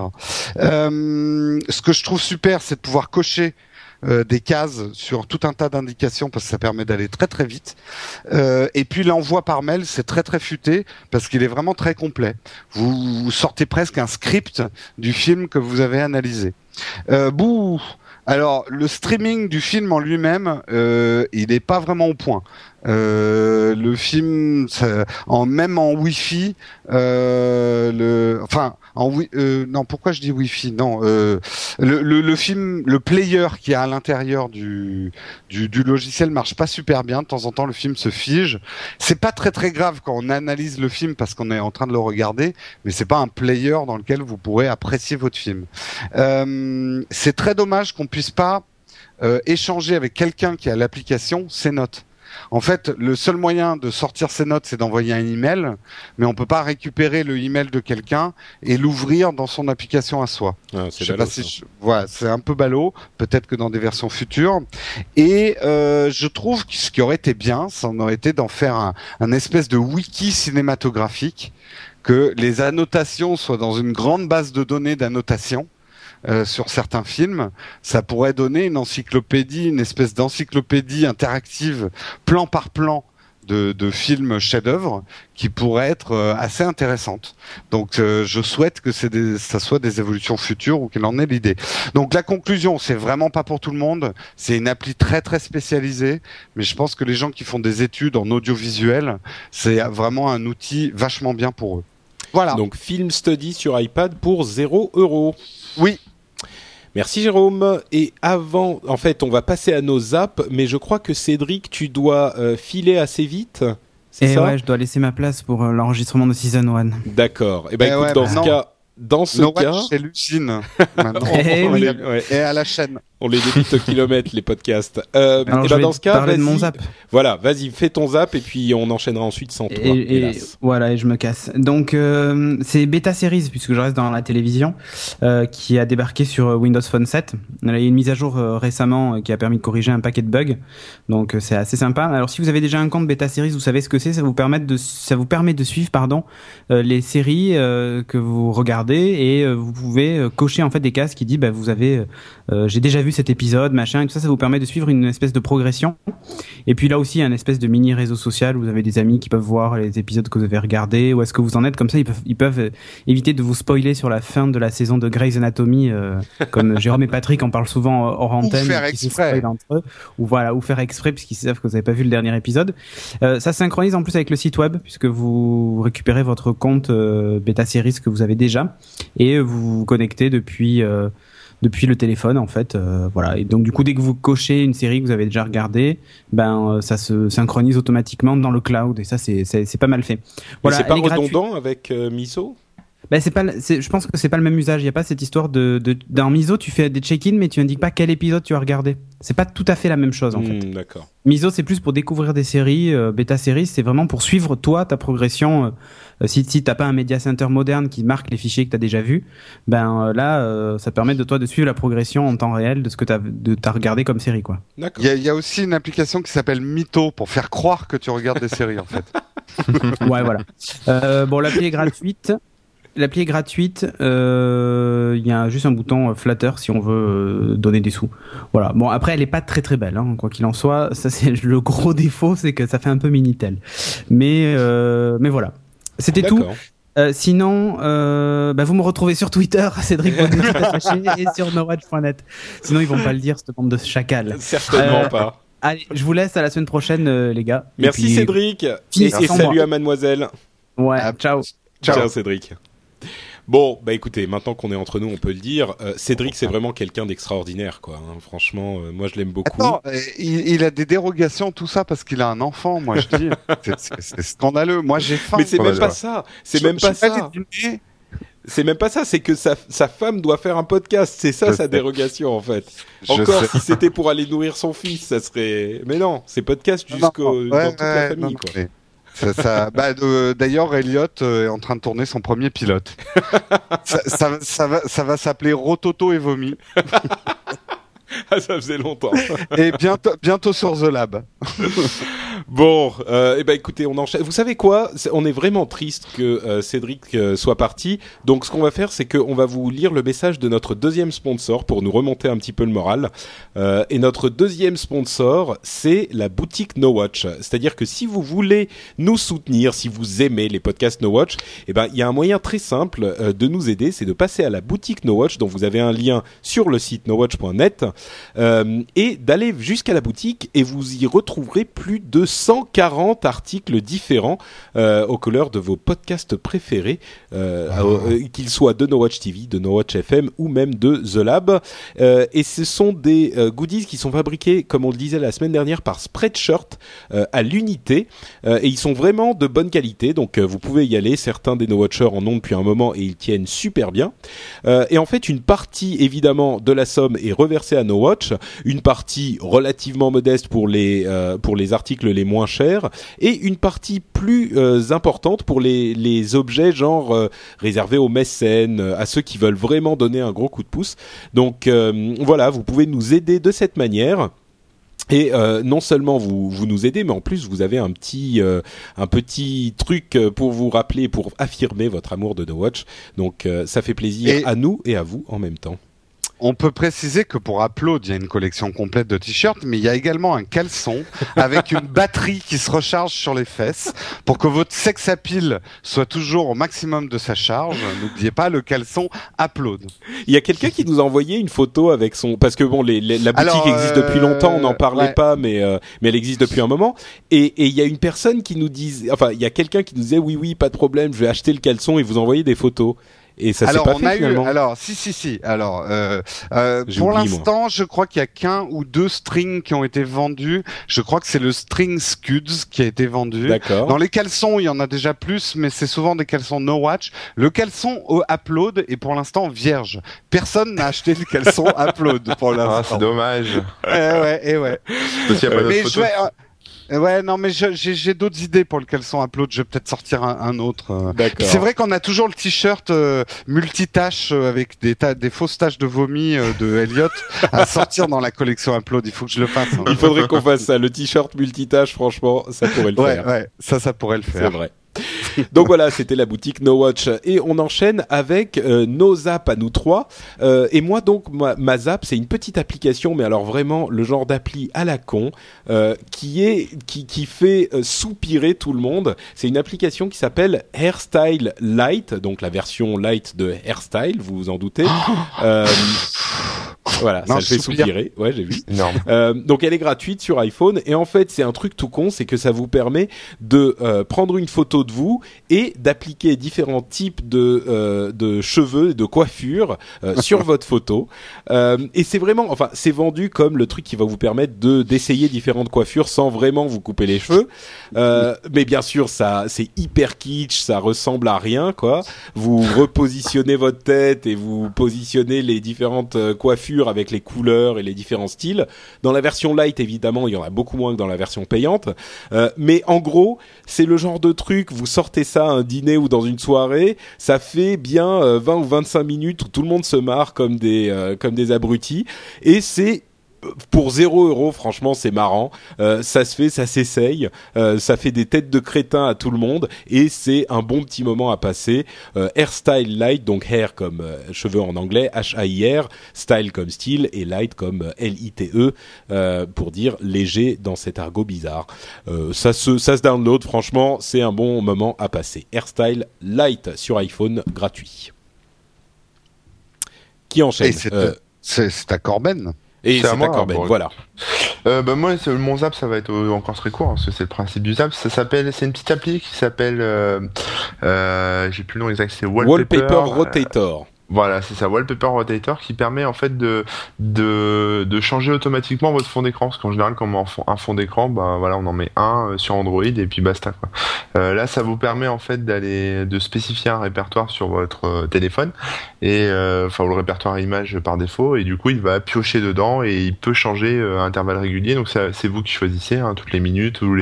Euh, ce que je trouve super, c'est de pouvoir cocher euh, des cases sur tout un tas d'indications parce que ça permet d'aller très très vite. Euh, et puis l'envoi par mail, c'est très très futé parce qu'il est vraiment très complet. Vous, vous sortez presque un script du film que vous avez analysé. Euh, bouh alors, le streaming du film en lui-même, euh, il n'est pas vraiment au point. Euh, le film, en même en Wi-Fi, euh, le, enfin, en euh, non, pourquoi je dis Wi-Fi? Non, euh, le, le, le film, le player qui est à l'intérieur du, du, du logiciel marche pas super bien. De temps en temps, le film se fige. C'est pas très très grave quand on analyse le film parce qu'on est en train de le regarder, mais c'est pas un player dans lequel vous pourrez apprécier votre film. Euh, c'est très dommage qu'on puisse pas euh, échanger avec quelqu'un qui a l'application ses notes. En fait, le seul moyen de sortir ses notes, c'est d'envoyer un email, mais on peut pas récupérer le email de quelqu'un et l'ouvrir dans son application à soi. Ah, Je c'est sais ballot, pas si ça. je- voilà, c'est un peu ballot. Peut-être que dans des versions futures. Et euh, je trouve que ce qui aurait été bien, ça en aurait été d'en faire un, un espèce de wiki cinématographique, que les annotations soient dans une grande base de données d'annotations. Euh, sur certains films, ça pourrait donner une encyclopédie, une espèce d'encyclopédie interactive, plan par plan, de, de films chefs-d'œuvre, qui pourrait être euh, assez intéressante. Donc, euh, je souhaite que des, ça soit des évolutions futures ou qu'il en ait l'idée. Donc, la conclusion, c'est vraiment pas pour tout le monde. C'est une appli très très spécialisée, mais je pense que les gens qui font des études en audiovisuel, c'est vraiment un outil vachement bien pour eux. Voilà. Donc Film Study sur iPad pour 0 euros. oui. Merci Jérôme. Et avant, en fait, on va passer à nos apps, mais je crois que Cédric, tu dois euh, filer assez vite. C'est Et ça ouais, je dois laisser ma place pour euh, l'enregistrement de Season 1. D'accord. Et ben Eh écoute, ouais, dans bah ce non. cas, dans ce No cas, c'est Lucine. *laughs* Eh oui. ouais, Et à la chaîne. On les débite au kilomètre les podcasts. Euh, Alors, et je ben vais dans ce cas, parler de mon zap. Voilà, vas-y, fais ton zap et puis on enchaînera ensuite sans toi. Et, voilà, et je me casse. Donc euh, c'est Beta Series puisque je reste dans la télévision euh, qui a débarqué sur Windows Phone 7. Il y a eu une mise à jour récemment qui a permis de corriger un paquet de bugs. Donc c'est assez sympa. Alors si vous avez déjà un compte Beta Series, vous savez ce que c'est. Ça vous permet de ça vous permet de suivre pardon les séries que vous regardez et vous pouvez cocher en fait des cases qui dit bah vous avez j'ai déjà vu cet épisode machin et tout ça ça vous permet de suivre une espèce de progression. Et puis là aussi, il y a un espèce de mini réseau social où vous avez des amis qui peuvent voir les épisodes que vous avez regardés, où est-ce que vous en êtes. Comme ça, ils peuvent, ils peuvent euh, éviter de vous spoiler sur la fin de la saison de Grey's Anatomy, euh, *laughs* comme Jérôme et Patrick en parlent souvent hors antenne. faire qui se exprès. entre eux. Ou voilà, ou faire exprès puisqu'ils savent que vous n'avez pas vu le dernier épisode. Euh, ça synchronise en plus avec le site web puisque vous récupérez votre compte euh, Beta Series que vous avez déjà et vous vous connectez depuis. euh, depuis le téléphone en fait euh, voilà. Et donc du coup dès que vous cochez une série que vous avez déjà regardée ben euh, ça se synchronise automatiquement dans le cloud. Et ça c'est c'est c'est pas mal fait. Voilà c'est pas gratuite. redondant avec euh, Miso? Ben, c'est pas je pense que c'est pas le même usage il y a pas cette histoire de, de dans Miso tu fais des check-in mais tu indiques pas quel épisode tu as regardé c'est pas tout à fait la même chose en fait Hmm, D'accord. Miso, c'est plus pour découvrir des séries. euh, Beta séries, c'est vraiment pour suivre toi ta progression. euh, euh, si si t'as pas un media center moderne qui marque les fichiers que t'as déjà vus, ben euh, là, euh, ça permet de toi de suivre la progression en temps réel de ce que t'as de t'as regardé comme série, quoi. D'accord. Il y, a, il y a aussi une application qui s'appelle Mytho pour faire croire que tu regardes des séries en fait. *laughs* ouais, voilà. Euh, bon, l'appli est gratuite. L'appli est gratuite. euh, Il y a juste un bouton euh, flatteur si on veut euh, donner des sous. Voilà. Bon, après, elle est pas très très belle, hein, quoi qu'il en soit. Ça, *laughs* c'est le gros défaut, c'est que ça fait un peu minitel. Mais euh, mais voilà. C'était tout. Euh, sinon, euh, bah, vous me retrouvez sur Twitter, *laughs* Cédric et sur nowatch.net. Sinon, ils vont pas le dire, cette bande de chacals. Certainement Euh, pas. Allez, je vous laisse à la semaine prochaine, les gars. Merci puis- Cédric. Et, salut moi. à mademoiselle. Ouais, Ah, ciao. Ciao. Ciao Cédric. Bon, bah écoutez, maintenant qu'on est entre nous, on peut le dire. euh, Cédric, c'est vraiment quelqu'un d'extraordinaire, quoi. hein. Franchement, euh, moi, je l'aime beaucoup. Attends, euh, il, il a des dérogations, tout ça, parce qu'il a un enfant, moi je dis. *laughs* C'est- scandaleux. Moi j'ai faim. Mais c'est Ouais, même ouais. pas ça. C'est même pas ça. C'est même pas ça. C'est que sa, sa femme doit faire un podcast. C'est ça Je sa sais. dérogation, en fait. Encore, si c'était pour aller nourrir son fils, ça serait. Mais non, c'est podcast jusqu'au non, dans ouais, toute la ouais, famille, non, quoi. mais ça- ça- bah, D'ailleurs, Elliot euh, est en train de tourner son premier pilote. *laughs* ça, ça, ça va, ça va s'appeler Rototo et Vomi. *laughs* Ah, ça faisait longtemps. Et bientôt, bientôt sur The Lab. *laughs* Bon, euh, eh ben écoutez, on enchaîne. Vous savez quoi? On est vraiment triste que euh, Cédric euh, soit parti. Donc, ce qu'on va faire, c'est qu'on va vous lire le message de notre deuxième sponsor pour nous remonter un petit peu le moral. Euh, et notre deuxième sponsor, c'est la boutique No Watch. C'est-à-dire que si vous voulez nous soutenir, si vous aimez les podcasts No Watch, eh ben il y a un moyen très simple de nous aider, c'est de passer à la boutique No Watch, dont vous avez un lien sur le site nowatch.net, et d'aller jusqu'à la boutique et vous y retrouverez plus de 140 articles différents euh, aux couleurs de vos podcasts préférés, euh, euh, qu'ils soient de No Watch TV, de No Watch FM ou même de The Lab. Et ce sont des goodies qui sont fabriqués, comme on le disait la semaine dernière, par Spreadshirt à l'unité. Et ils sont vraiment de bonne qualité, donc vous pouvez y aller. Certains des No Watchers en ont depuis un moment et ils tiennent super bien. Et en fait, une partie évidemment de la somme est reversée à No Watch, une partie relativement modeste pour les pour les articles les moins chers et une partie plus euh, importante pour les les objets genre euh, réservés aux mécènes, euh, à ceux qui veulent vraiment donner un gros coup de pouce. Donc voilà, vous pouvez nous aider de cette manière. Et euh, non seulement vous, vous nous aidez, mais en plus vous avez un petit euh, un petit truc pour vous rappeler, pour affirmer votre amour de No Watch. Donc euh, ça fait plaisir Et- à nous et à vous en même temps. On peut préciser que pour Upload, il y a une collection complète de t-shirts, mais il y a également un caleçon avec une *laughs* batterie qui se recharge sur les fesses pour que votre sex appeal soit toujours au maximum de sa charge. N'oubliez pas le caleçon Upload. Il y a quelqu'un qui nous a envoyé une photo avec son parce que bon les, les- la boutique Alors, existe depuis euh, longtemps, on n'en parlait ouais. pas, mais euh, mais elle existe depuis un moment. Et et il y a une personne qui nous disait, enfin il y a quelqu'un qui nous disait oui oui pas de problème, je vais acheter le caleçon et vous envoyer des photos. Et ça s'est alors pas on fait a finalement. eu, alors si si si, alors euh, euh, pour l'instant, je crois qu'il y a qu'un ou deux strings qui ont été vendus. Je crois que c'est le string Scuds qui a été vendu. D'accord. Dans les caleçons, il y en a déjà plus, mais c'est souvent des caleçons no watch. Le caleçon au upload est pour l'instant vierge. Personne n'a acheté le caleçon *laughs* upload pour Ah, l'instant. c'est dommage. Eh ouais, eh ouais. Parce qu'il y a pas d'autres mais euh, Ouais, non, mais j'ai d'autres idées pour le caleçon upload. Je vais peut-être sortir un, un autre. euh. D'accord. C'est vrai qu'on a toujours le t-shirt euh, multitâche euh, avec des, ta- des fausses taches de vomi euh, de Elliot *laughs* à sortir dans la collection upload. Il faut que je le fasse. hein. Il faudrait qu'on fasse ça. Le t-shirt multitâche, franchement, ça pourrait le Ouais, faire. ouais, ça, ça pourrait le C'est faire. vrai. *laughs* Donc voilà, c'était la boutique No Watch et on enchaîne avec euh, nos apps à nous trois. Euh, et moi donc ma, ma Zap, c'est une petite application, mais alors vraiment le genre d'appli à la con euh, qui est qui qui fait euh, soupirer tout le monde. C'est une application qui s'appelle Hairstyle Lite, donc la version light de Hairstyle, vous vous en doutez. *gasps* *laughs* Voilà, ça le fait soupir. soupirer. Ouais, j'ai vu. *laughs* Euh, donc elle est gratuite sur iPhone et en fait c'est un truc tout con, c'est que ça vous permet de euh, prendre une photo de vous et d'appliquer différents types de euh, de cheveux, de coiffures euh, *laughs* sur votre photo. Euh, et c'est vraiment, enfin c'est vendu comme le truc qui va vous permettre de d'essayer différentes coiffures sans vraiment vous couper les cheveux. Euh, mais bien sûr ça c'est hyper kitsch, ça ressemble à rien quoi. Vous repositionnez votre tête et vous positionnez les différentes euh, avec les couleurs et les différents styles. Dans la version light, évidemment, il y en a beaucoup moins que dans la version payante. Euh, mais en gros, c'est le genre de truc, vous sortez ça à un dîner ou dans une soirée, ça fait bien euh, 20 ou 25 minutes où tout le monde se marre comme des, euh, comme des abrutis. Et c'est pour 0 euros, franchement, c'est marrant. Euh, ça se fait, ça s'essaye. Euh, ça fait des têtes de crétins à tout le monde et c'est un bon petit moment à passer. Euh, hairstyle light, donc hair comme euh, cheveux en anglais, H-A-I-R, style comme style et light comme L-I-T-E pour dire léger dans cet argot bizarre. Ça se, ça se download. Franchement, c'est un bon moment à passer. Hairstyle light sur iPhone gratuit. Qui enchaîne c'est à Corben. Et C'est d'accord, Ben. bon. Voilà. Euh, bah moi, mon zap, ça va être euh, encore très court, hein, parce que c'est le principe du zap. Ça s'appelle, c'est une petite appli qui s'appelle, euh, euh, j'ai plus le nom exact, c'est Wallpaper. Wallpaper Rotator. Voilà, c'est ça, Wallpaper Rotator qui permet en fait de, changer automatiquement votre fond d'écran. Parce qu'en général, quand on met un fond d'écran, bah voilà, on en met un euh, sur Android et puis basta. Quoi. Euh, là, ça vous permet en fait d'aller de spécifier un répertoire sur votre euh, téléphone et le répertoire image par défaut et du coup il va piocher dedans et il peut changer à intervalles réguliers. Donc c'est vous qui choisissez hein, toutes les minutes ou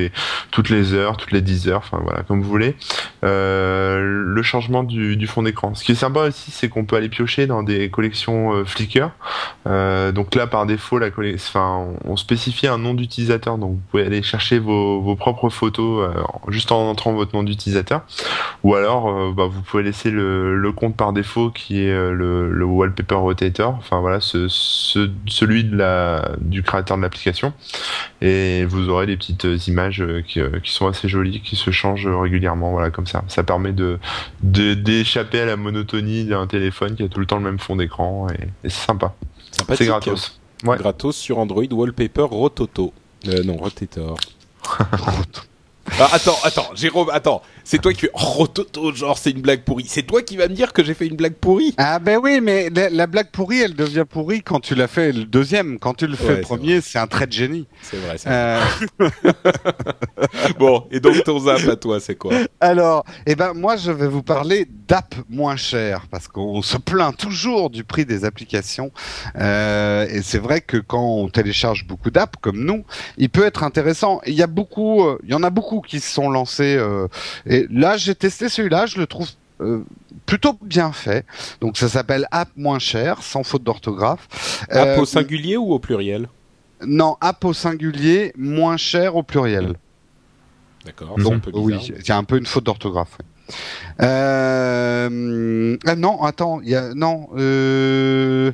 toutes les heures, toutes les 10 heures, enfin voilà comme vous voulez. Le changement du fond d'écran. Ce qui est sympa aussi, c'est qu'on peut aller piocher dans des collections euh, Flickr. Euh, donc là, par défaut, la enfin, on, spécifie un nom d'utilisateur. Donc vous pouvez aller chercher vos, propres photos euh, juste en entrant votre nom d'utilisateur. Ou alors, bah, vous pouvez laisser le, compte par défaut qui est le, wallpaper rotator. Enfin voilà, ce, ce- celui de la, du créateur de l'application. Et vous aurez des petites images qui, sont assez jolies, qui se changent régulièrement. Voilà, comme ça. Ça permet de- d'échapper à la monotonie d'un téléphone qui a tout le temps le même fond d'écran et, et c'est sympa. C'est gratos. Ouais. Gratos sur Android Wallpaper Rototo. Euh, non, Rotator. *laughs* Ah, attends, attends, Jérôme, attends. C'est toi qui fais Rototo, genre c'est une blague pourrie. C'est toi qui vas me dire que j'ai fait une blague pourrie. Ah ben oui, mais la, la blague pourrie, elle devient pourrie quand tu l'as fait le deuxième. Quand tu le fais le premier, c'est un trait de génie. C'est vrai, c'est Euh, *laughs* Bon, et donc ton zap à toi, c'est quoi? Alors, eh ben moi, je vais vous parler d'app moins chères parce qu'on se plaint toujours du prix des applications. Euh, et c'est vrai que quand on télécharge beaucoup d'apps comme nous, il peut être intéressant. Il y a beaucoup, euh, il y en a beaucoup qui se sont lancés. euh, et là, j'ai testé celui-là, je le trouve. euh, plutôt bien fait. Donc ça s'appelle App moins cher, sans faute d'orthographe. App Euh, au singulier ou au pluriel Non, app au singulier, moins cher au pluriel. D'accord, c'est un Donc peu bizarre. oui, il y a un peu une faute d'orthographe. oui. Euh... Ah non, attends, il y a non. Euh...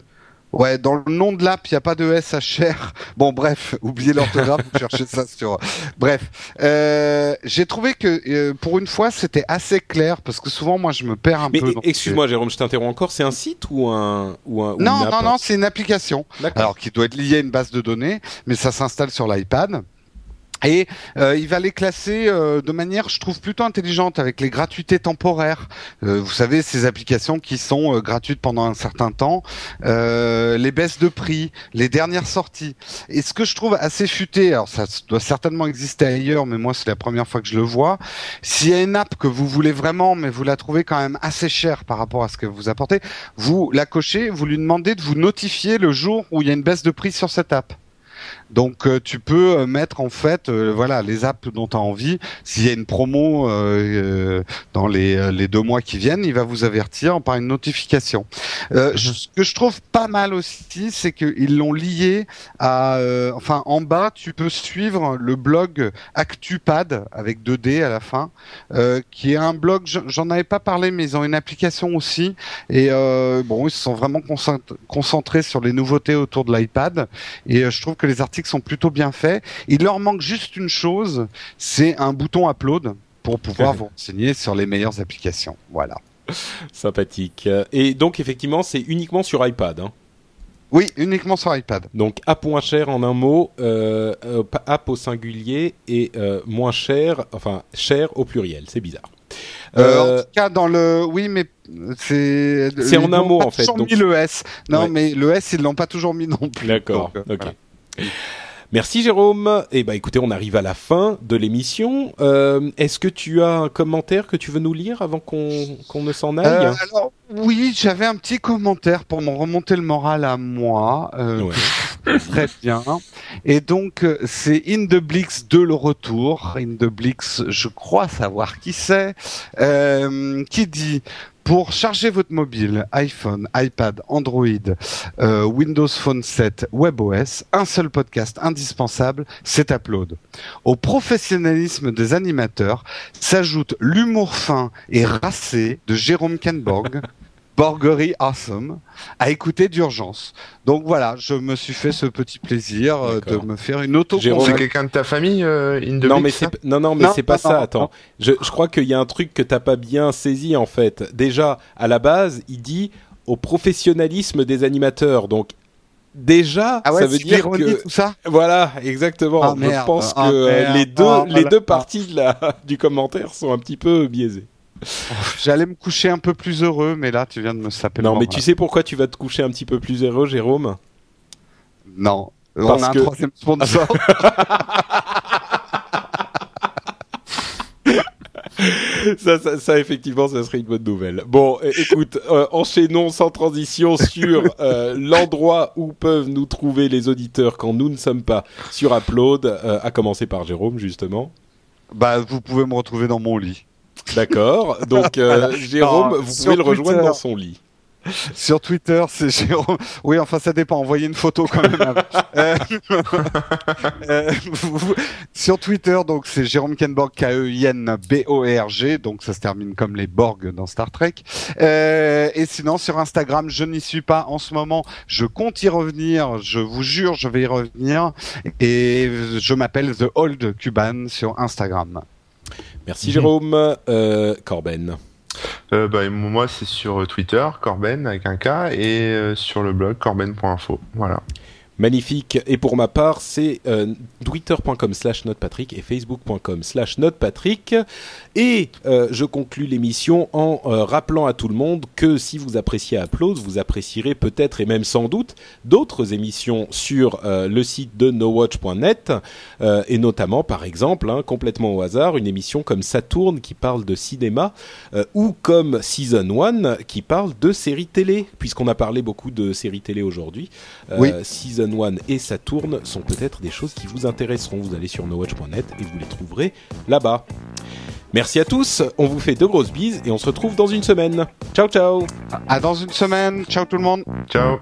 Ouais, dans le nom de l'app, il n'y a pas de S à cher. *laughs* Bon, bref, *laughs* oubliez l'orthographe, vous cherchez ça sur. Bref, euh, j'ai trouvé que euh, pour une fois, c'était assez clair parce que souvent, moi, je me perds un Mais peu. excuse-moi, Jérôme, je t'interromps encore. C'est un site ou un ou un ou Non, une app non, non, c'est une application. D'accord. alors qui doit être lié à une base de données, mais ça s'installe sur l'iPad. Et euh, il va les classer euh, de manière, je trouve, plutôt intelligente avec les gratuités temporaires. Euh, vous savez, ces applications qui sont gratuites pendant un certain temps, les baisses de prix, les dernières sorties. Et ce que je trouve assez futé, alors ça doit certainement exister ailleurs, mais moi c'est la première fois que je le vois. S'il y a une app que vous voulez vraiment, mais vous la trouvez quand même assez chère par rapport à ce que vous apportez, vous la cochez, vous lui demandez de vous notifier le jour où il y a une baisse de prix sur cette app. Donc euh, tu peux euh, mettre en fait euh, voilà les apps dont tu as envie. S'il y a une promo dans les, les deux mois qui viennent, il va vous avertir par une notification. Je- ce que je trouve pas mal aussi, c'est qu'ils l'ont lié à enfin en bas tu peux suivre le blog ActuPad avec 2D à la fin, euh, qui est un blog. j'en- avais pas parlé, mais ils ont une application aussi. Et euh, bon, ils se sont vraiment concent- concentrés sur les nouveautés autour de l'iPad. Et euh, je trouve que les articles sont plutôt bien faits. Il leur manque juste une chose, c'est un bouton upload pour pouvoir *laughs* vous renseigner sur les meilleures applications. Voilà. Sympathique. Et donc effectivement, c'est uniquement sur iPad. Hein. Oui, uniquement sur iPad. Donc app moins cher en un mot, euh, euh, app au singulier et euh, moins cher, enfin cher au pluriel. C'est bizarre. Euh, en tout cas, dans le, oui, mais c'est. C'est en ils un mot, en fait, toujours donc- mis le S. Non, Ouais. mais le S, ils l'ont pas toujours mis non plus. D'accord. Ok. voilà. Merci Jérôme. Eh ben écoutez, on arrive à la fin de l'émission. Euh, Est-ce que tu as un commentaire que tu veux nous lire avant qu'on qu'on ne s'en aille Euh, alors, oui, j'avais un petit commentaire pour me remonter le moral à moi. Euh, Ouais. Très bien. Et donc, euh, c'est Indeblix de le retour. Indeblix, je crois savoir qui c'est, euh, qui dit pour charger votre mobile, iPhone, iPad, Android, euh, Windows Phone 7, WebOS, un seul podcast indispensable, c'est Upload. Au professionnalisme des animateurs s'ajoute l'humour fin et racé de Jérôme Kenborg, *laughs* Borgery Awesome, à écouter d'urgence. Donc voilà, je me suis fait ce petit plaisir euh, de me faire une auto Jérôme, C'est quelqu'un de ta famille, euh, Indebix, Non mais non non mais Non, c'est pas non, ça. non, Attends, non. je, je crois qu'il y a un truc que t'as pas bien saisi en fait. Déjà à la base, il dit au professionnalisme des animateurs. Donc déjà, Ah ouais, ça veut c'est dire que tout ça? voilà, exactement. Ah, Je merde. pense que Ah, euh, merde. les deux Ah, les voilà. deux parties de la *laughs* du commentaire sont un petit peu biaisées. *laughs* J'allais me coucher un peu plus heureux, mais là, tu viens de me saper Non, mais tu sais pourquoi tu vas te coucher un petit peu plus heureux, Jérôme? Non. Parce On a que- un troisième sponsor. *laughs* ça, ça, ça, effectivement, ça serait une bonne nouvelle. Bon, écoute, euh, enchaînons sans transition sur euh, *laughs* l'endroit où peuvent nous trouver les auditeurs quand nous ne sommes pas sur Upload, euh, à commencer par Jérôme, justement. bah, vous pouvez me retrouver dans mon lit. D'accord. Donc, euh, Jérôme, Non, vous pouvez le rejoindre Twitter. dans son lit. Sur Twitter, c'est Jérôme. Oui, enfin, ça dépend. Envoyez une photo quand même. *laughs* Euh, euh, vous- sur Twitter, donc c'est Jérôme Kenborg, K-E-I-N-B-O-R-G. Donc ça se termine comme les Borg dans Star Trek. Euh, et sinon, sur Instagram, je n'y suis pas en ce moment. Je compte y revenir. Je vous jure, je vais y revenir. Et je m'appelle The Old Cuban sur Instagram. Merci, Jérôme. Euh, Corben. Euh, bah, moi, c'est sur Twitter, Corben avec un K, et euh, sur le blog corben.info. Voilà. Magnifique. Et pour ma part, c'est euh, twitter.com slash notepatrick et facebook.com slash notepatrick. Et euh, je conclus l'émission en euh, rappelant à tout le monde que si vous appréciez Upload, vous apprécierez peut-être et même sans doute d'autres émissions sur le site de nowatch.net et notamment, par exemple, hein, complètement au hasard, une émission comme Saturne qui parle de cinéma ou comme Season 1 qui parle de séries télé, puisqu'on a parlé beaucoup de séries télé aujourd'hui. Oui. Season 1 et Saturne sont peut-être des choses qui vous intéresseront. Vous allez sur nowatch.net et vous les trouverez là-bas. Merci à tous, on vous fait de grosses bises et on se retrouve dans une semaine. Ciao ciao À dans une semaine. Ciao tout le monde. Ciao.